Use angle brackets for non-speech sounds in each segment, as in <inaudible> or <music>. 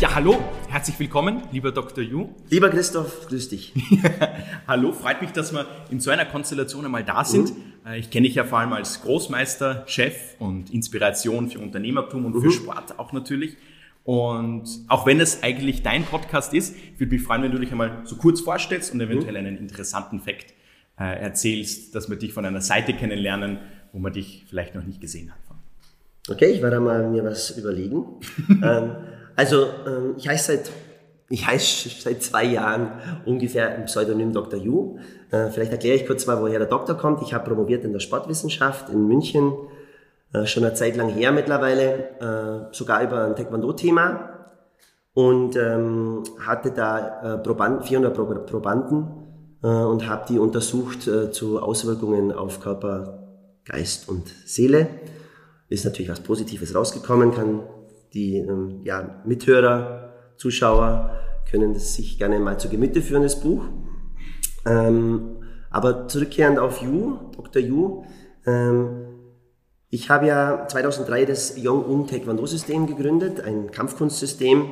Ja, hallo, herzlich willkommen, lieber Dr. Yu. Lieber Christoph, grüß dich. <laughs> hallo, freut mich, dass wir in so einer Konstellation einmal da sind. Mhm. Ich kenne dich ja vor allem als Großmeister, Chef und Inspiration für Unternehmertum und mhm. für Sport auch natürlich. Und auch wenn es eigentlich dein Podcast ist, würde mich freuen, wenn du dich einmal so kurz vorstellst und eventuell mhm. einen interessanten Fakt äh, erzählst, dass wir dich von einer Seite kennenlernen, wo man dich vielleicht noch nicht gesehen hat. Okay, ich werde mal mir was überlegen. <laughs> ähm, also ähm, ich heiße seit ich heiße seit zwei Jahren ungefähr im Pseudonym Dr. Yu. Äh, vielleicht erkläre ich kurz mal, woher der Doktor kommt. Ich habe promoviert in der Sportwissenschaft in München, äh, schon eine Zeit lang her mittlerweile, äh, sogar über ein Taekwondo-Thema und ähm, hatte da äh, Probanden, 400 Pro Probanden äh, und habe die untersucht äh, zu Auswirkungen auf Körper, Geist und Seele. Ist natürlich was Positives rausgekommen, kann die ähm, ja, Mithörer, Zuschauer können das sich gerne mal zu Gemüte führen, das Buch. Ähm, aber zurückkehrend auf Yu, Dr. Yu, ähm, ich habe ja 2003 das Yong-Un Taekwondo-System gegründet, ein Kampfkunstsystem.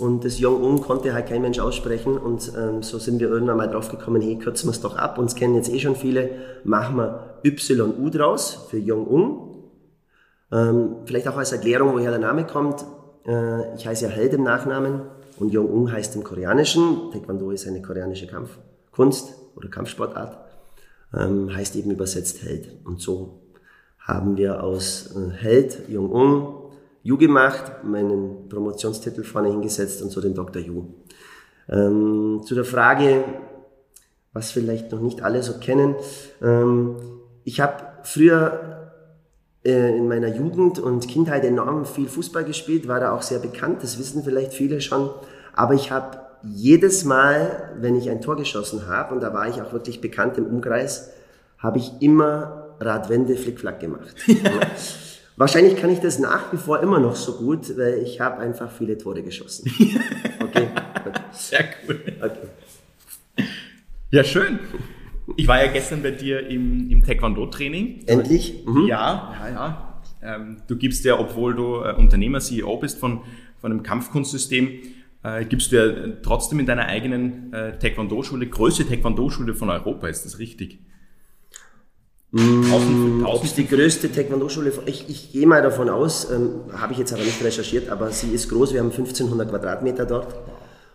Und das Yong-Un konnte halt kein Mensch aussprechen. Und ähm, so sind wir irgendwann mal drauf gekommen, hey, kürzen wir es doch ab. Uns kennen jetzt eh schon viele. Machen wir YU draus für Yong-Un. Ähm, vielleicht auch als Erklärung, woher der Name kommt. Äh, ich heiße ja Held im Nachnamen und Jong-Un heißt im Koreanischen. Taekwondo ist eine koreanische Kampfkunst oder Kampfsportart. Ähm, heißt eben übersetzt Held. Und so haben wir aus äh, Held, Jong-Un, Yu gemacht, meinen Promotionstitel vorne hingesetzt und so den Dr. Yu. Ähm, zu der Frage, was vielleicht noch nicht alle so kennen. Ähm, ich habe früher in meiner Jugend und Kindheit enorm viel Fußball gespielt, war da auch sehr bekannt, das wissen vielleicht viele schon. Aber ich habe jedes Mal, wenn ich ein Tor geschossen habe, und da war ich auch wirklich bekannt im Umkreis, habe ich immer Radwende Flickflack gemacht. <laughs> Wahrscheinlich kann ich das nach wie vor immer noch so gut, weil ich habe einfach viele Tore geschossen. <laughs> Okay. Sehr cool. Okay. Ja, schön. Ich war ja gestern bei dir im, im Taekwondo-Training. Endlich? Mhm. Ja, ja, ja. Ähm, du gibst ja, obwohl du äh, Unternehmer, CEO bist von, von einem Kampfkunstsystem, äh, gibst du ja trotzdem in deiner eigenen äh, Taekwondo-Schule, größte Taekwondo-Schule von Europa, ist das richtig? Mm, Ob es die größte Taekwondo-Schule, ich, ich gehe mal davon aus, ähm, habe ich jetzt aber nicht recherchiert, aber sie ist groß, wir haben 1500 Quadratmeter dort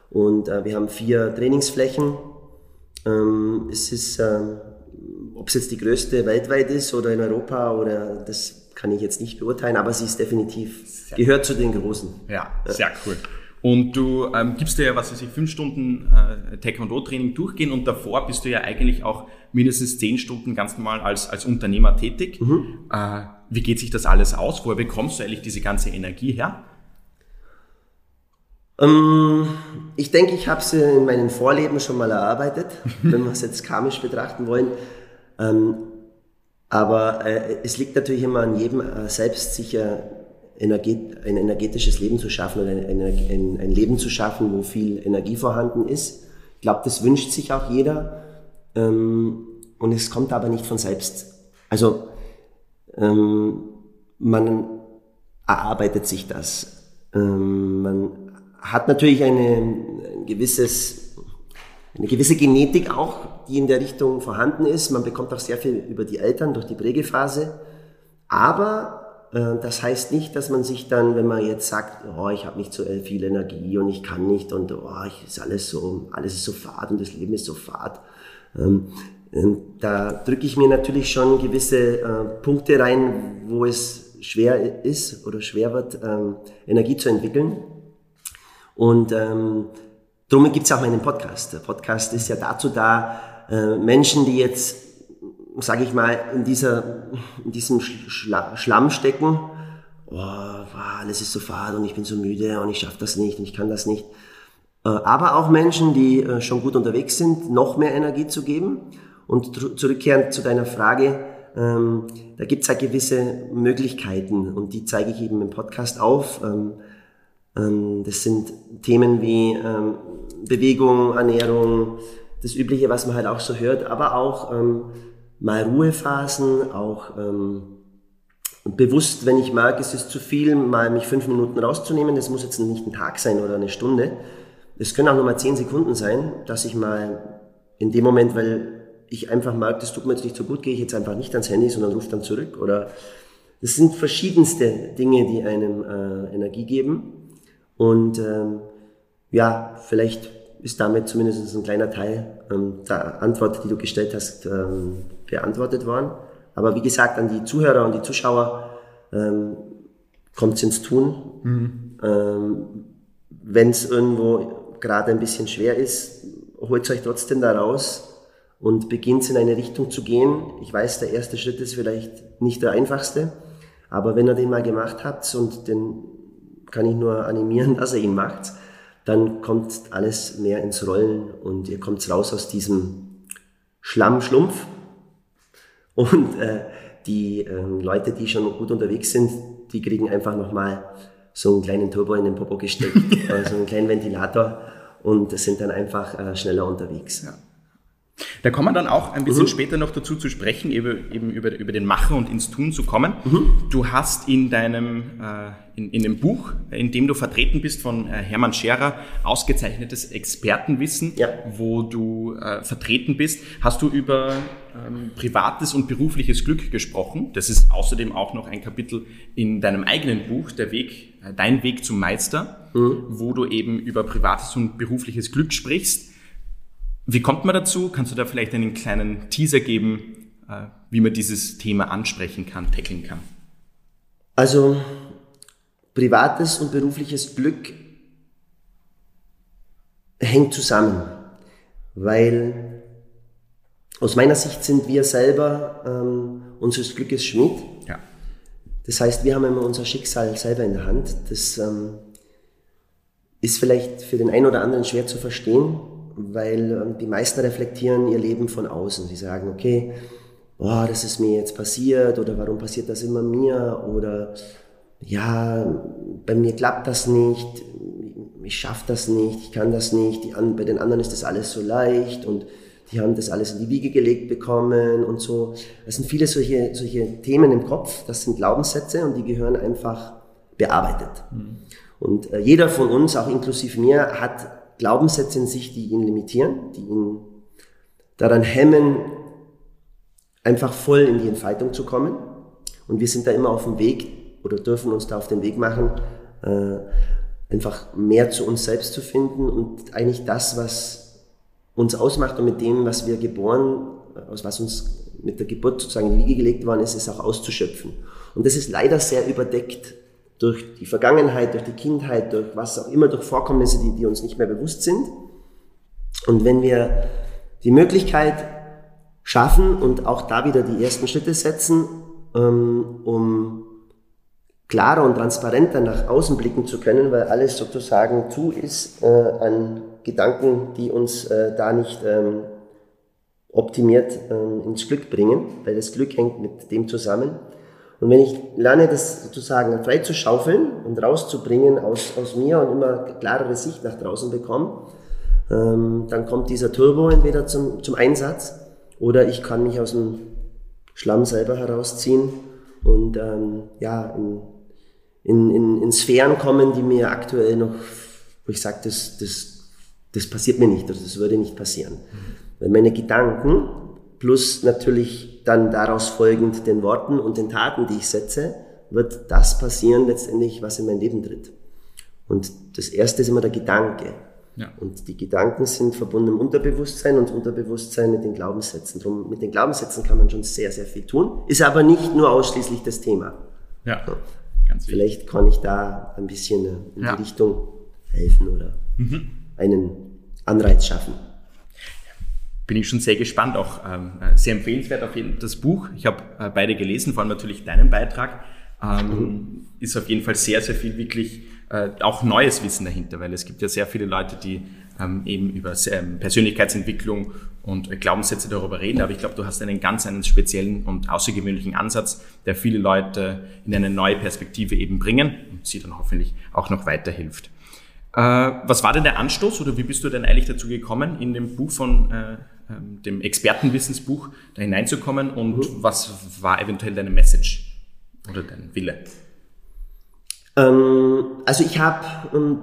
und äh, wir haben vier Trainingsflächen ähm, es ist, ähm, ob es jetzt die größte weltweit ist oder in Europa oder das kann ich jetzt nicht beurteilen, aber sie ist definitiv, sehr gehört zu den Großen. Ja, sehr cool. Und du ähm, gibst dir ja, was weiß ich, fünf Stunden äh, Taekwondo-Training durchgehen und davor bist du ja eigentlich auch mindestens zehn Stunden ganz normal als, als Unternehmer tätig. Mhm. Äh, wie geht sich das alles aus? Woher bekommst du eigentlich diese ganze Energie her? Ähm, ich denke, ich habe sie in meinen Vorleben schon mal erarbeitet, <laughs> wenn wir es jetzt karmisch betrachten wollen. Ähm, aber äh, es liegt natürlich immer an jedem äh, selbst, energet ein energetisches Leben zu schaffen oder ein, Leben zu schaffen, wo viel Energie vorhanden ist. Ich glaube, das wünscht sich auch jeder. Ähm, und es kommt aber nicht von selbst. Also man erarbeitet sich das. Man hat natürlich eine, ein gewisses, eine gewisse Genetik auch, die in der Richtung vorhanden ist. Man bekommt auch sehr viel über die Eltern durch die Prägephase. Aber äh, das heißt nicht, dass man sich dann, wenn man jetzt sagt, oh, ich habe nicht so viel Energie und ich kann nicht und oh, ich, ist alles so, alles ist so fad und das Leben ist so fad. Ähm, da drücke ich mir natürlich schon gewisse äh, Punkte rein, wo es schwer ist oder schwer wird, ähm, Energie zu entwickeln. Und ähm, darum gibt es auch meinen Podcast. Der Podcast ist ja dazu da, äh, Menschen, die jetzt sage ich mal, in, dieser, in diesem Schla Schlamm stecken. Oh, alles ist so fad und ich bin so müde und ich schaffe das nicht und ich kann das nicht. Äh, aber auch Menschen, die äh, schon gut unterwegs sind, noch mehr Energie zu geben. Und zurückkehrend zu deiner Frage, ähm, da gibt es halt gewisse Möglichkeiten und die zeige ich eben im Podcast auf. Ähm, das sind Themen wie ähm, Bewegung, Ernährung, das Übliche, was man halt auch so hört, aber auch ähm, mal Ruhephasen, auch ähm, bewusst, wenn ich merke, es ist zu viel, mal mich fünf Minuten rauszunehmen. Das muss jetzt nicht ein Tag sein oder eine Stunde. Es können auch nur mal zehn Sekunden sein, dass ich mal in dem Moment, weil ich einfach merke, das tut mir jetzt nicht so gut, gehe ich jetzt einfach nicht ans Handy, sondern rufe dann zurück. Oder das sind verschiedenste Dinge, die einem äh, Energie geben. Und ähm, ja, vielleicht ist damit zumindest ein kleiner Teil ähm, der Antwort, die du gestellt hast, ähm, beantwortet worden. Aber wie gesagt, an die Zuhörer und die Zuschauer ähm, kommt es ins Tun. Mhm. Ähm, Wenn es irgendwo gerade ein bisschen schwer ist, holt euch trotzdem da raus und beginnt in eine Richtung zu gehen. Ich weiß, der erste Schritt ist vielleicht nicht der einfachste, aber wenn ihr den mal gemacht habt und den kann ich nur animieren, <laughs> dass ihr ihn macht, dann kommt alles mehr ins Rollen und ihr kommt raus aus diesem Schlammschlumpf. Und äh, die äh, Leute, die schon gut unterwegs sind, die kriegen einfach nochmal so einen kleinen Turbo in den Popo gesteckt, <laughs> also einen kleinen Ventilator und sind dann einfach äh, schneller unterwegs. Ja. Da kommen wir dann auch ein bisschen mhm. später noch dazu zu sprechen, eben, eben über, über den Machen und ins Tun zu kommen. Mhm. Du hast in deinem, äh, in, in dem Buch, in dem du vertreten bist von äh, Hermann Scherer, ausgezeichnetes Expertenwissen, ja. wo du äh, vertreten bist, hast du über ähm, privates und berufliches Glück gesprochen. Das ist außerdem auch noch ein Kapitel in deinem eigenen Buch, der Weg, äh, dein Weg zum Meister, mhm. wo du eben über privates und berufliches Glück sprichst. Wie kommt man dazu? Kannst du da vielleicht einen kleinen Teaser geben, äh, wie man dieses Thema ansprechen kann, tackeln kann? Also privates und berufliches Glück hängt zusammen, weil aus meiner Sicht sind wir selber ähm, unseres Glückes Schmied. Ja. Das heißt, wir haben immer unser Schicksal selber in der Hand. Das ähm, ist vielleicht für den einen oder anderen schwer zu verstehen, weil ähm, die meisten reflektieren ihr Leben von außen. Sie sagen, okay, oh, das ist mir jetzt passiert oder warum passiert das immer mir oder ja, bei mir klappt das nicht, ich schaffe das nicht, ich kann das nicht, die, bei den anderen ist das alles so leicht und die haben das alles in die Wiege gelegt bekommen und so. Das sind viele solche, solche Themen im Kopf, das sind Glaubenssätze und die gehören einfach bearbeitet. Mhm. Und äh, jeder von uns, auch inklusive mir, hat Glaubenssätze in sich, die ihn limitieren, die ihn daran hemmen, einfach voll in die Entfaltung zu kommen. Und wir sind da immer auf dem Weg oder dürfen uns da auf den Weg machen, äh, einfach mehr zu uns selbst zu finden und eigentlich das, was uns ausmacht und mit dem, was wir geboren, aus was uns mit der Geburt sozusagen in die Wiege gelegt worden ist, ist auch auszuschöpfen. Und das ist leider sehr überdeckt durch die Vergangenheit, durch die Kindheit, durch was auch immer, durch Vorkommnisse, die, die uns nicht mehr bewusst sind. Und wenn wir die Möglichkeit schaffen und auch da wieder die ersten Schritte setzen, ähm, um klarer und transparenter nach außen blicken zu können, weil alles sozusagen zu ist äh, an Gedanken, die uns äh, da nicht ähm, optimiert ähm, ins Glück bringen, weil das Glück hängt mit dem zusammen, und wenn ich lerne, das sozusagen frei zu schaufeln und rauszubringen aus, aus mir und immer klarere Sicht nach draußen bekomme, ähm, dann kommt dieser Turbo entweder zum, zum Einsatz oder ich kann mich aus dem Schlamm selber herausziehen und ähm, ja, in, in, in, in Sphären kommen, die mir aktuell noch, wo ich sage, das, das, das passiert mir nicht oder das würde nicht passieren. Weil meine Gedanken plus natürlich dann daraus folgend den Worten und den Taten, die ich setze, wird das passieren letztendlich, was in mein Leben tritt. Und das erste ist immer der Gedanke. Ja. Und die Gedanken sind verbunden im Unterbewusstsein und Unterbewusstsein mit den Glaubenssätzen. Drum, mit den Glaubenssätzen kann man schon sehr, sehr viel tun, ist aber nicht nur ausschließlich das Thema. Ja, so. ganz wichtig. Vielleicht kann ich da ein bisschen in ja. die Richtung helfen oder mhm. einen Anreiz schaffen. Bin ich schon sehr gespannt, auch ähm, sehr empfehlenswert auf jeden Fall das Buch. Ich habe äh, beide gelesen, vor allem natürlich deinen Beitrag. Ähm. Ist auf jeden Fall sehr, sehr viel wirklich äh, auch neues Wissen dahinter, weil es gibt ja sehr viele Leute, die ähm, eben über ähm, Persönlichkeitsentwicklung und äh, Glaubenssätze darüber reden. Aber ich glaube, du hast einen ganz einen speziellen und außergewöhnlichen Ansatz, der viele Leute in eine neue Perspektive eben bringen und sie dann hoffentlich auch noch weiterhilft. Äh, was war denn der Anstoß oder wie bist du denn eigentlich dazu gekommen, in dem Buch von äh, ähm, dem Expertenwissensbuch da hineinzukommen und mhm. was war eventuell deine Message oder dein Wille? Ähm, also ich habe ähm,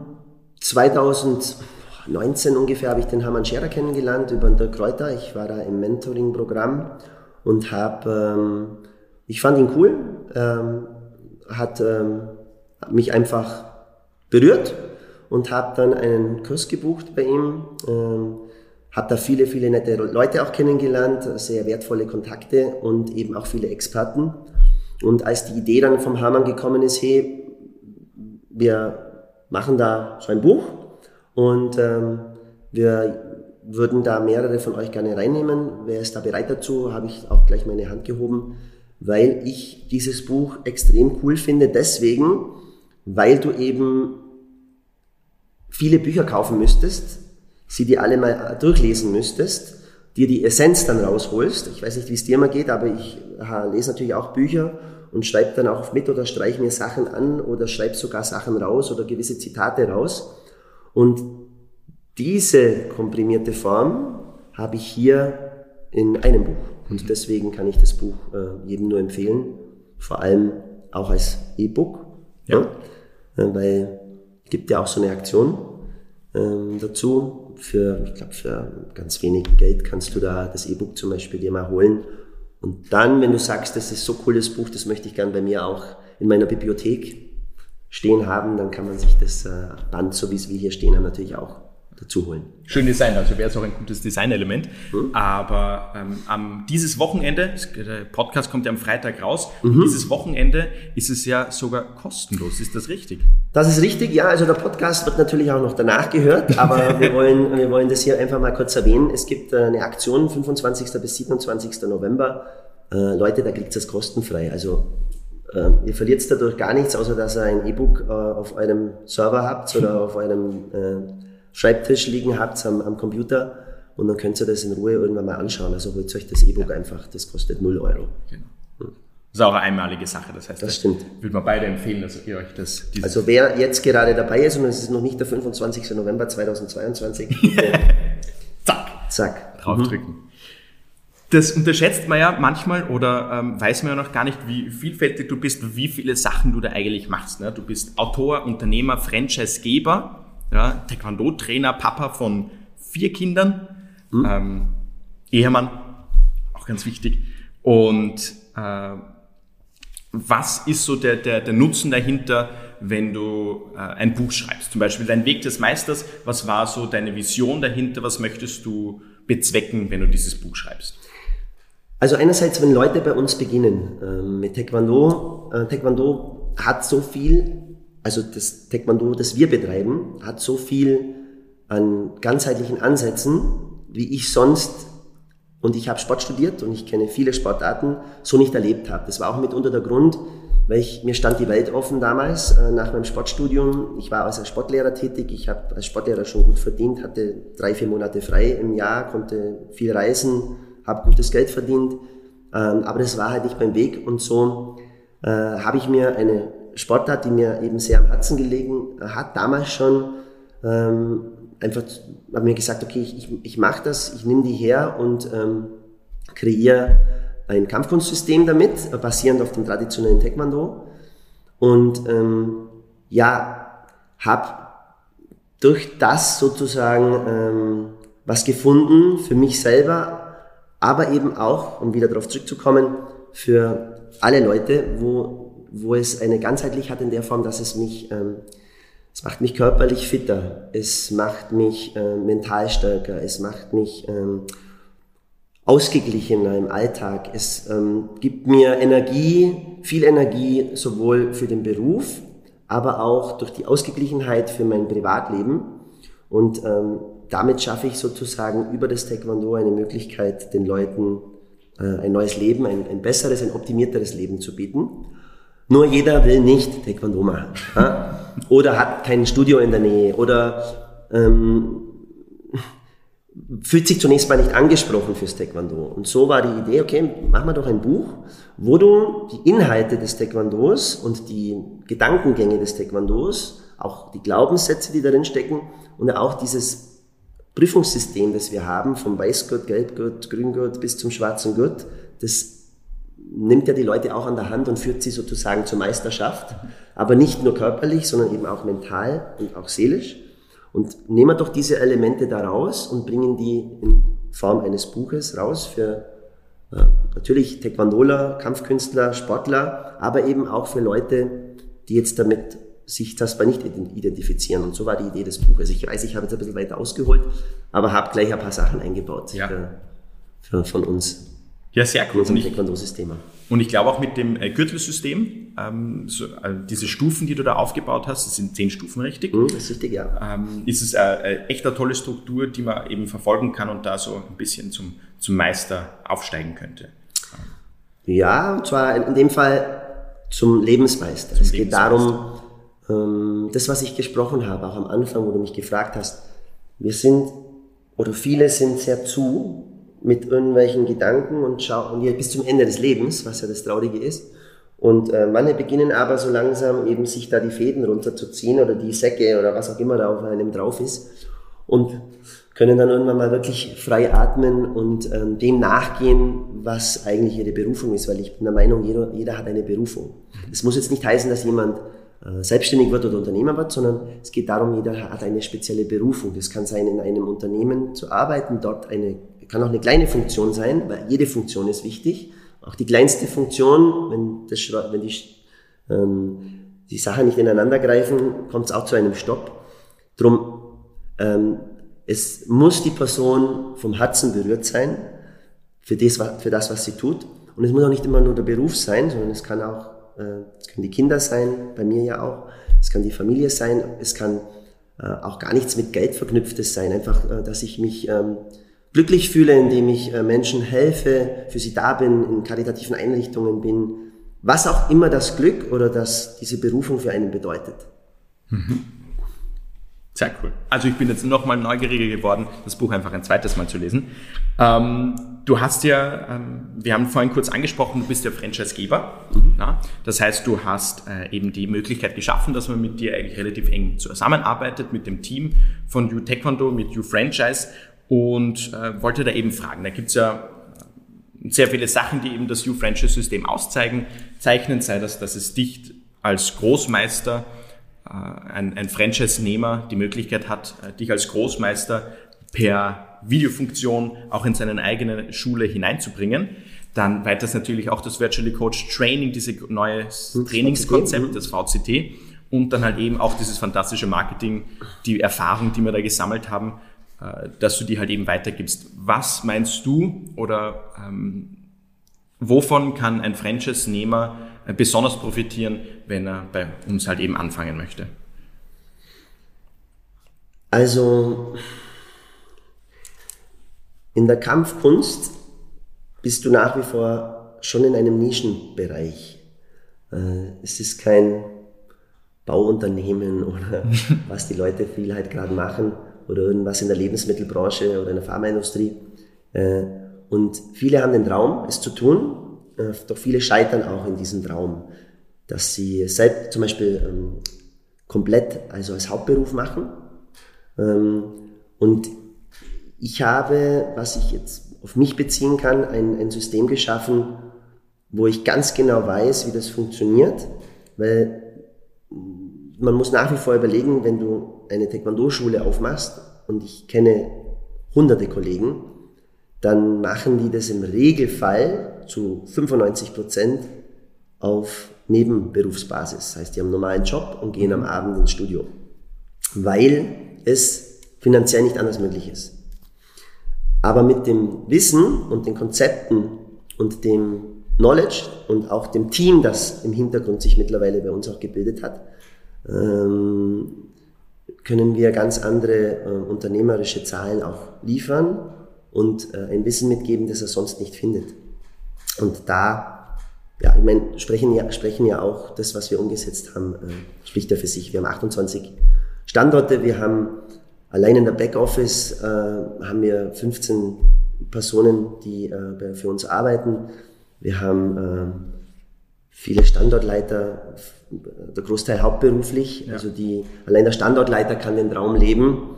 2019 ungefähr habe ich den Hermann Scherer kennengelernt über den Dirk Kräuter. Ich war da im Mentoring-Programm und habe, ähm, ich fand ihn cool, ähm, hat ähm, mich einfach berührt und habe dann einen Kurs gebucht bei ihm. Ähm, habe da viele, viele nette Leute auch kennengelernt, sehr wertvolle Kontakte und eben auch viele Experten. Und als die Idee dann vom Hamann gekommen ist, hey, wir machen da so ein Buch und ähm, wir würden da mehrere von euch gerne reinnehmen. Wer ist da bereit dazu? Habe ich auch gleich meine Hand gehoben, weil ich dieses Buch extrem cool finde. Deswegen, weil du eben viele Bücher kaufen müsstest, sie dir alle mal durchlesen müsstest, dir die Essenz dann rausholst. Ich weiß nicht, wie es dir mal geht, aber ich lese natürlich auch Bücher und schreibe dann auch mit oder streiche mir Sachen an oder schreibe sogar Sachen raus oder gewisse Zitate raus. Und diese komprimierte Form habe ich hier in einem Buch. Und mhm. deswegen kann ich das Buch äh, jedem nur empfehlen, vor allem auch als E-Book. Ja. ja. Äh, weil gibt ja auch so eine Aktion ähm, dazu, für, ich glaube, für ganz wenig Geld kannst du da das E-Book zum Beispiel dir mal holen. Und dann, wenn du sagst, das ist so cooles Buch, das möchte ich gern bei mir auch in meiner Bibliothek stehen haben, dann kann man sich das äh, Band, so wie es wir hier stehen haben, natürlich auch dazu holen. Schön Design, also wäre es auch ein gutes Designelement. Mhm. Aber ähm, am dieses Wochenende, der Podcast kommt ja am Freitag raus, mhm. dieses Wochenende ist es ja sogar kostenlos. Ist das richtig? Das ist richtig, ja. Also der Podcast wird natürlich auch noch danach gehört, aber <laughs> wir wollen, wir wollen das hier einfach mal kurz erwähnen. Es gibt äh, eine Aktion 25. bis 27. November. Äh, Leute, da kriegt es kostenfrei. Also äh, ihr verliert dadurch gar nichts, außer dass ihr ein E-Book äh, auf eurem Server habt oder <laughs> auf eurem äh, Schreibtisch liegen habt am, am Computer und dann könnt ihr das in Ruhe irgendwann mal anschauen. Also holt euch das E-Book ja. einfach, das kostet 0 Euro. Genau. Hm. Das ist auch eine einmalige Sache, das heißt, das, das stimmt. würde man beide empfehlen, dass ihr euch das... Also wer jetzt gerade dabei ist und es ist noch nicht der 25. November 2022, <laughs> zack, zack, draufdrücken. Mhm. Das unterschätzt man ja manchmal oder ähm, weiß man ja noch gar nicht, wie vielfältig du bist, wie viele Sachen du da eigentlich machst. Ne? Du bist Autor, Unternehmer, Franchisegeber, ja, Taekwondo-Trainer, Papa von vier Kindern, mhm. ähm, Ehemann, auch ganz wichtig. Und äh, was ist so der, der, der Nutzen dahinter, wenn du äh, ein Buch schreibst? Zum Beispiel dein Weg des Meisters, was war so deine Vision dahinter, was möchtest du bezwecken, wenn du dieses Buch schreibst? Also einerseits, wenn Leute bei uns beginnen äh, mit Taekwondo, äh, Taekwondo hat so viel also das Taekwondo, das wir betreiben, hat so viel an ganzheitlichen Ansätzen, wie ich sonst, und ich habe Sport studiert und ich kenne viele Sportarten, so nicht erlebt habe. Das war auch mitunter der Grund, weil ich, mir stand die Welt offen damals äh, nach meinem Sportstudium. Ich war als Sportlehrer tätig, ich habe als Sportlehrer schon gut verdient, hatte drei, vier Monate frei im Jahr, konnte viel reisen, habe gutes Geld verdient, ähm, aber das war halt nicht mein Weg und so äh, habe ich mir eine Sportart, die mir eben sehr am Herzen gelegen hat, damals schon ähm, einfach, habe mir gesagt, okay, ich, ich, ich mache das, ich nehme die her und ähm, kreiere ein Kampfkunstsystem damit, basierend auf dem traditionellen Taekwondo. Und ähm, ja, habe durch das sozusagen ähm, was gefunden für mich selber, aber eben auch, um wieder darauf zurückzukommen, für alle Leute, wo wo es eine ganzheitlich hat in der Form, dass es mich, ähm, es macht mich körperlich fitter, es macht mich äh, mental stärker, es macht mich ähm, ausgeglichener im Alltag, es ähm, gibt mir Energie, viel Energie sowohl für den Beruf, aber auch durch die Ausgeglichenheit für mein Privatleben. Und ähm, damit schaffe ich sozusagen über das Taekwondo eine Möglichkeit, den Leuten äh, ein neues Leben, ein, ein besseres, ein optimierteres Leben zu bieten. Nur jeder will nicht Taekwondo machen. Ja? Oder hat kein Studio in der Nähe oder ähm, fühlt sich zunächst mal nicht angesprochen fürs Taekwondo. Und so war die Idee, okay, machen wir doch ein Buch, wo du die Inhalte des Taekwondos und die Gedankengänge des Taekwondos, auch die Glaubenssätze, die darin stecken und auch dieses Prüfungssystem, das wir haben, vom Weißgurt, Gelbgurt, Grüngurt bis zum schwarzen Gurt, das nimmt ja die Leute auch an der Hand und führt sie sozusagen zur Meisterschaft, aber nicht nur körperlich, sondern eben auch mental und auch seelisch. Und nehmen wir doch diese Elemente da raus und bringen die in Form eines Buches raus für äh, natürlich Taekwondoler, Kampfkünstler, Sportler, aber eben auch für Leute, die jetzt damit sich das nicht identifizieren. Und so war die Idee des Buches. Ich weiß, ich habe jetzt ein bisschen weiter ausgeholt, aber habe gleich ein paar Sachen eingebaut ja. für, für, von uns. Ja, sehr cool. Und Taekwondo-System. Und ich glaube auch mit dem äh, Gürtelsystem, ähm, so, äh, diese Stufen, die du da aufgebaut hast, das sind zehn Stufen, richtig? Mhm, das ist richtig, ja. Ähm, ist es äh, äh, echt eine tolle Struktur, die man eben verfolgen kann und da so ein bisschen zum, zum Meister aufsteigen könnte. Ja, und zwar in dem Fall zum Lebensmeister. Zum es geht darum, ähm, das, was ich gesprochen habe, auch am Anfang, wo du mich gefragt hast, wir sind, oder viele sind sehr zu mit irgendwelchen Gedanken und schauen bis zum Ende des Lebens, was ja das Traurige ist. Und äh, manche beginnen aber so langsam eben sich da die Fäden runterzuziehen oder die Säcke oder was auch immer da auf einem drauf ist und können dann irgendwann mal wirklich frei atmen und ähm, dem nachgehen, was eigentlich ihre Berufung ist, weil ich bin der Meinung, jeder, jeder hat eine Berufung. Es muss jetzt nicht heißen, dass jemand äh, selbstständig wird oder Unternehmer wird, sondern es geht darum, jeder hat eine spezielle Berufung. Das kann sein, in einem Unternehmen zu arbeiten, dort eine kann auch eine kleine Funktion sein, weil jede Funktion ist wichtig. Auch die kleinste Funktion, wenn, das, wenn die, ähm, die Sachen nicht ineinander greifen, kommt es auch zu einem Stopp. Drum, ähm, es muss die Person vom Herzen berührt sein für das, für das, was sie tut. Und es muss auch nicht immer nur der Beruf sein, sondern es kann auch, äh, es können die Kinder sein, bei mir ja auch, es kann die Familie sein, es kann äh, auch gar nichts mit Geld verknüpftes sein, einfach, äh, dass ich mich ähm, glücklich fühle, indem ich äh, Menschen helfe, für sie da bin, in karitativen Einrichtungen bin, was auch immer das Glück oder das, diese Berufung für einen bedeutet. Mhm. Sehr cool. Also ich bin jetzt nochmal neugieriger geworden, das Buch einfach ein zweites Mal zu lesen. Ähm, du hast ja, ähm, wir haben vorhin kurz angesprochen, du bist ja Franchisegeber. Mhm. Das heißt, du hast äh, eben die Möglichkeit geschaffen, dass man mit dir eigentlich relativ eng zusammenarbeitet, mit dem Team von U Taekwondo, mit U Franchise und äh, wollte da eben fragen. Da gibt's ja sehr viele Sachen, die eben das U-Franchise-System auszeichnen, zeichnen, sei das, dass es dich als Großmeister, äh, ein, ein Franchise-Nehmer die Möglichkeit hat, äh, dich als Großmeister per Videofunktion auch in seine eigene Schule hineinzubringen. Dann weiters natürlich auch das Virtually Coach Training, dieses neue Trainingskonzept, das VCT. Und dann halt eben auch dieses fantastische Marketing, die Erfahrung, die wir da gesammelt haben, dass du die halt eben weitergibst. Was meinst du oder ähm, wovon kann ein Franchise-Nehmer äh, besonders profitieren, wenn er bei uns halt eben anfangen möchte? Also in der Kampfkunst bist du nach wie vor schon in einem Nischenbereich. Äh, es ist kein Bauunternehmen <laughs> oder was die Leute viel halt gerade machen, oder irgendwas in der Lebensmittelbranche oder in der Pharmaindustrie. Äh, und viele haben den Traum, es zu tun, äh, doch viele scheitern auch in diesem Traum, dass sie selbst zum Beispiel ähm, komplett, also als Hauptberuf machen. Ähm, und ich habe, was ich jetzt auf mich beziehen kann, ein, ein System geschaffen, wo ich ganz genau weiß, wie das funktioniert, weil man muss nach wie vor überlegen, wenn du eine Taekwondo-Schule aufmachst, und ich kenne hunderte Kollegen, dann machen die das im Regelfall zu 95 Prozent auf Nebenberufsbasis. Das heißt, die haben einen normalen Job und gehen am Abend ins Studio, weil es finanziell nicht anders möglich ist. Aber mit dem Wissen und den Konzepten und dem Knowledge und auch dem Team, das im Hintergrund sich mittlerweile bei uns auch gebildet hat, ähm, können wir ganz andere äh, unternehmerische Zahlen auch liefern und äh, ein Wissen mitgeben, das er sonst nicht findet. Und da, ja, ich meine, sprechen ja, sprechen ja auch das, was wir umgesetzt haben, äh, spricht ja für sich. Wir haben 28 Standorte, wir haben allein in der Backoffice äh, haben wir 15 Personen, die äh, für uns arbeiten. Wir haben äh, viele Standortleiter, der Großteil hauptberuflich. Ja. Also die, allein der Standortleiter kann den Traum leben,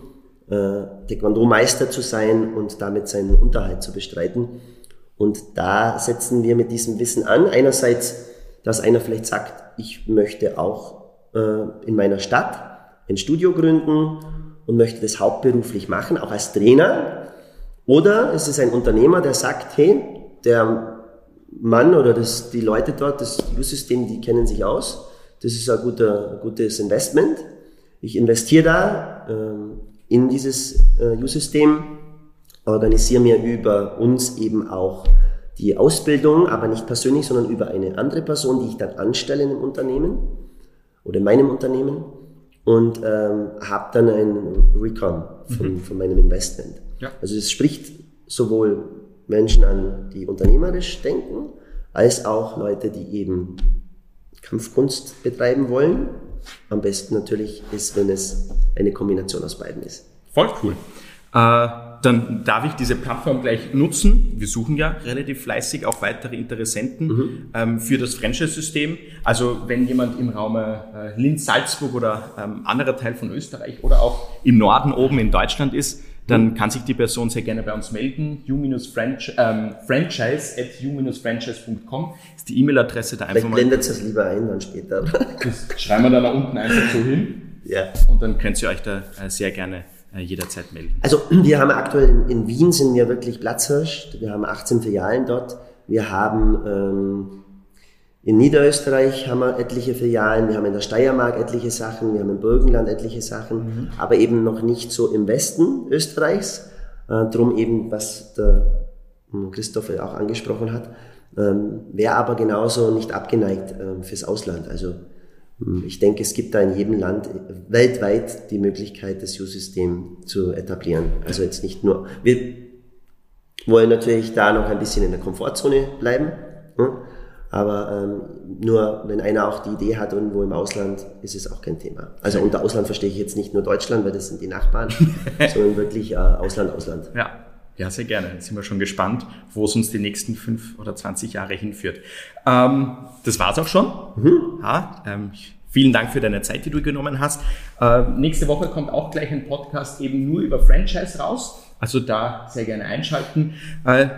äh, Taekwondo-Meister zu sein und damit seinen Unterhalt zu bestreiten. Und da setzen wir mit diesem Wissen an. Einerseits, dass einer vielleicht sagt, ich möchte auch äh, in meiner Stadt ein Studio gründen und möchte das hauptberuflich machen, auch als Trainer. Oder es ist ein Unternehmer, der sagt, hey, der Mann oder das, die Leute dort, das U-System, die kennen sich aus. Das ist ein, guter, gutes Investment. Ich investiere da ähm, in dieses äh, U-System, organisiere mir über uns eben auch die Ausbildung, aber nicht persönlich, sondern über eine andere Person, die ich dann anstelle in einem Unternehmen oder in meinem Unternehmen und ähm, habe dann ein Recon von, mhm. von meinem Investment. Ja. Also es spricht sowohl Menschen an, die unternehmerisch denken, als auch Leute, die eben Kampfkunst betreiben wollen. Am besten natürlich ist, wenn es eine Kombination aus beiden ist. Voll cool. Äh, dann darf ich diese Plattform gleich nutzen. Wir suchen ja relativ fleißig auch weitere Interessenten mhm. ähm, für das Franchise-System. Also wenn jemand im Raum äh, Linz, Salzburg oder ähm, anderer Teil von Österreich oder auch im Norden oben in Deutschland ist, dann kann sich die Person sehr gerne bei uns melden. u-franchise ähm, at u-franchise.com ist die E-Mail-Adresse da einfach Vielleicht mal. blendet es lieber ein dann später. <laughs> Das schreiben wir dann da unten einfach so hin. Ja. Und dann könnt ihr euch da äh, sehr gerne äh, jederzeit melden. Also wir haben aktuell in, in, Wien sind wir wirklich Platzhirsch. Wir haben 18 Filialen dort. Wir haben ähm, in Niederösterreich haben wir etliche Filialen, wir haben in der Steiermark etliche Sachen, wir haben im Burgenland etliche Sachen, mhm. aber eben noch nicht so im Westen Österreichs. Äh, drum eben, was der hm, Christoph auch angesprochen hat, ähm, wäre aber genauso nicht abgeneigt äh, fürs Ausland. Also hm, ich denke, es gibt da in jedem Land weltweit die Möglichkeit, das U-System zu etablieren. Also jetzt nicht nur, wir wollen natürlich da noch ein bisschen in der Komfortzone bleiben. Hm? Aber ähm, nur wenn einer auch die Idee hat irgendwo im Ausland, ist es auch kein Thema. Also unter Ausland verstehe ich jetzt nicht nur Deutschland, weil das sind die Nachbarn, <laughs> sondern wirklich äh, Ausland, Ausland. Ja. Ja, sehr gerne. Jetzt sind wir schon gespannt, wo es uns die nächsten fünf oder zwanzig Jahre hinführt. Ähm, das war's auch schon. Mhm. Ja, ähm, vielen Dank für deine Zeit, die du genommen hast. Äh, nächste Woche kommt auch gleich ein Podcast eben nur über Franchise raus. Also da sehr gerne einschalten. Äh,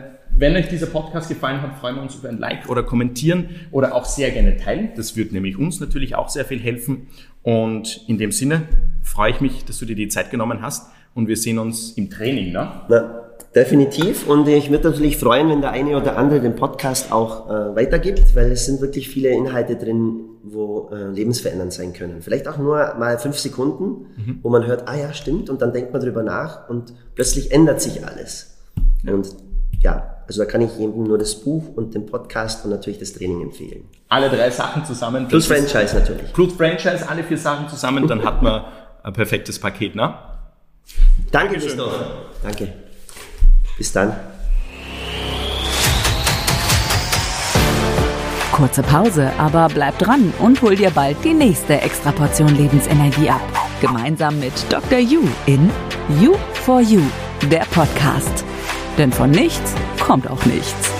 wenn euch dieser Podcast gefallen hat, freuen wir uns über ein Like oder kommentieren oder auch sehr gerne teilen. Das wird nämlich uns natürlich auch sehr viel helfen. Und in dem Sinne freue ich mich, dass du dir die Zeit genommen hast und wir sehen uns im Training. Ne? Na, definitiv. Und ich würde natürlich freuen, wenn der eine oder andere den Podcast auch äh, weitergibt, weil es sind wirklich viele Inhalte drin, wo äh, lebensverändernd sein können. Vielleicht auch nur mal fünf Sekunden, mhm. wo man hört, ah ja, stimmt, und dann denkt man drüber nach und plötzlich ändert sich alles. Ja. Und ja, also da kann ich jedem nur das Buch und den Podcast und natürlich das Training empfehlen. Alle drei Sachen zusammen. Plus Franchise natürlich. Plus Franchise, alle vier Sachen zusammen, dann hat man ein perfektes Paket, ne? Danke, Christoph. Danke. Bis dann. Kurze Pause, aber bleib dran und hol dir bald die nächste Extraportion Lebensenergie ab. Gemeinsam mit Dr. You in You for You, der Podcast. Denn von nichts kommt auch nichts.